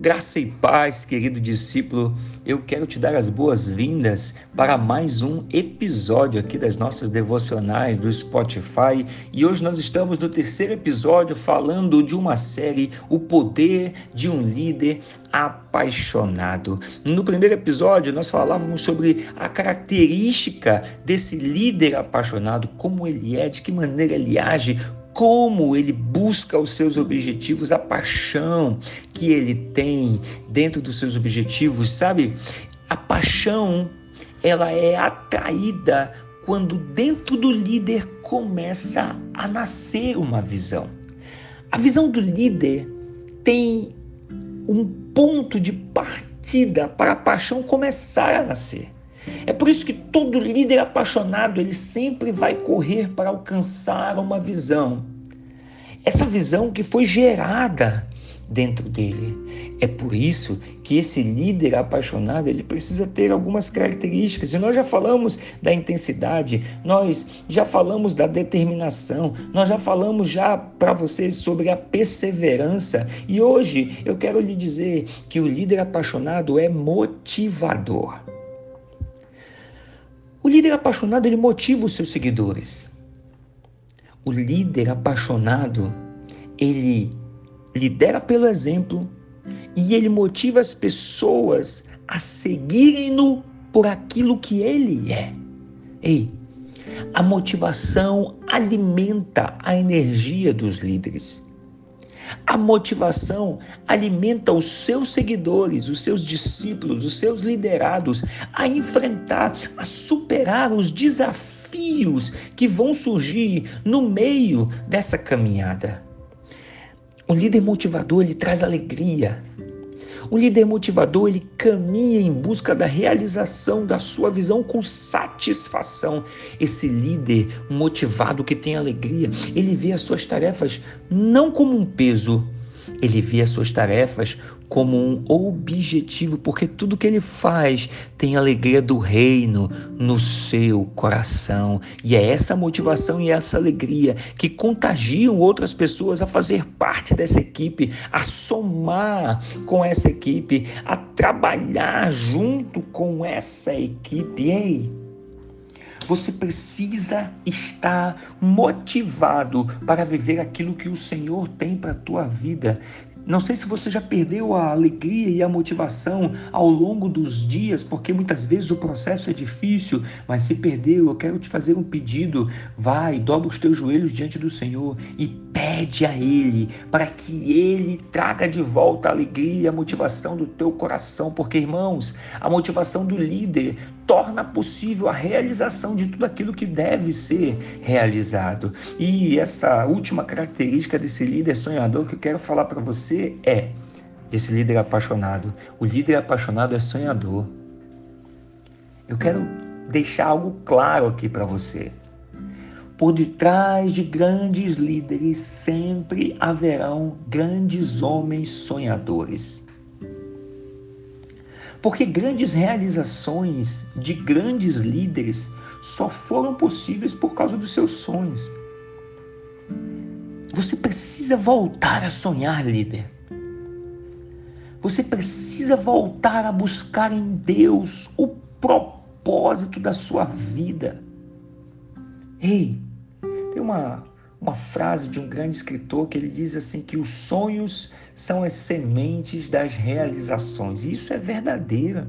Graça e paz, querido discípulo, eu quero te dar as boas-vindas para mais um episódio aqui das nossas devocionais do Spotify e hoje nós estamos no terceiro episódio falando de uma série O Poder de um Líder Apaixonado. No primeiro episódio nós falávamos sobre a característica desse líder apaixonado, como ele é, de que maneira ele age, como ele busca os seus objetivos, a paixão que ele tem dentro dos seus objetivos, sabe? A paixão, ela é atraída quando dentro do líder começa a nascer uma visão. A visão do líder tem um ponto de partida para a paixão começar a nascer. É por isso que todo líder apaixonado, ele sempre vai correr para alcançar uma visão. Essa visão que foi gerada dentro dele. É por isso que esse líder apaixonado, ele precisa ter algumas características. E nós já falamos da intensidade, nós já falamos da determinação, nós já falamos já para vocês sobre a perseverança. E hoje eu quero lhe dizer que o líder apaixonado é motivador. Líder apaixonado ele motiva os seus seguidores. O líder apaixonado, ele lidera pelo exemplo e ele motiva as pessoas a seguirem-no por aquilo que ele é. Ei, a motivação alimenta a energia dos líderes. A motivação alimenta os seus seguidores, os seus discípulos, os seus liderados a enfrentar, a superar os desafios que vão surgir no meio dessa caminhada. O líder motivador, ele traz alegria, o líder motivador, ele caminha em busca da realização da sua visão com satisfação. Esse líder motivado que tem alegria, ele vê as suas tarefas não como um peso, ele vê as suas tarefas como um objetivo, porque tudo que ele faz tem alegria do reino no seu coração. E é essa motivação e essa alegria que contagiam outras pessoas a fazer parte dessa equipe, a somar com essa equipe, a trabalhar junto com essa equipe. Ei, você precisa estar motivado para viver aquilo que o Senhor tem para a tua vida. Não sei se você já perdeu a alegria e a motivação ao longo dos dias, porque muitas vezes o processo é difícil, mas se perdeu, eu quero te fazer um pedido. Vai, dobra os teus joelhos diante do Senhor e pede a Ele para que Ele traga de volta a alegria e a motivação do teu coração, porque, irmãos, a motivação do líder torna possível a realização de tudo aquilo que deve ser realizado. E essa última característica desse líder sonhador que eu quero falar para você é desse líder apaixonado. O líder apaixonado é sonhador. Eu quero deixar algo claro aqui para você. Por detrás de grandes líderes sempre haverão grandes homens sonhadores. Porque grandes realizações de grandes líderes só foram possíveis por causa dos seus sonhos. Você precisa voltar a sonhar, líder. Você precisa voltar a buscar em Deus o propósito da sua vida. Ei, tem uma, uma frase de um grande escritor que ele diz assim que os sonhos são as sementes das realizações. Isso é verdadeiro.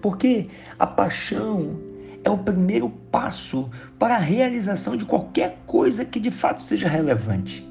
Porque a paixão é o primeiro passo para a realização de qualquer coisa que de fato seja relevante.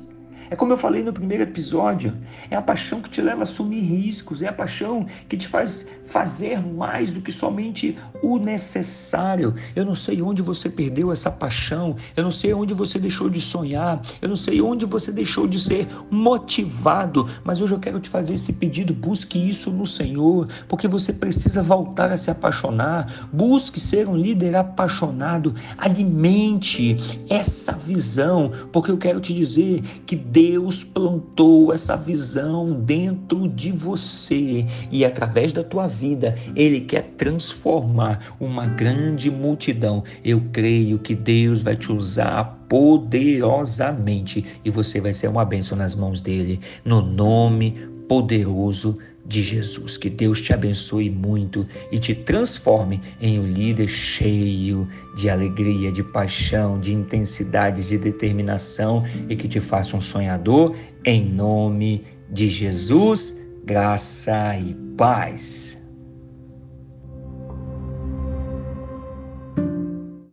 É como eu falei no primeiro episódio, é a paixão que te leva a assumir riscos, é a paixão que te faz fazer mais do que somente o necessário. Eu não sei onde você perdeu essa paixão, eu não sei onde você deixou de sonhar, eu não sei onde você deixou de ser motivado, mas hoje eu quero te fazer esse pedido, busque isso no Senhor, porque você precisa voltar a se apaixonar, busque ser um líder apaixonado, alimente essa visão, porque eu quero te dizer que Deus plantou essa visão dentro de você. E através da tua vida ele quer transformar uma grande multidão. Eu creio que Deus vai te usar poderosamente e você vai ser uma bênção nas mãos dele. No nome poderoso de Jesus. Que Deus te abençoe muito e te transforme em um líder cheio de alegria, de paixão, de intensidade, de determinação e que te faça um sonhador em nome de Jesus. Graça e paz.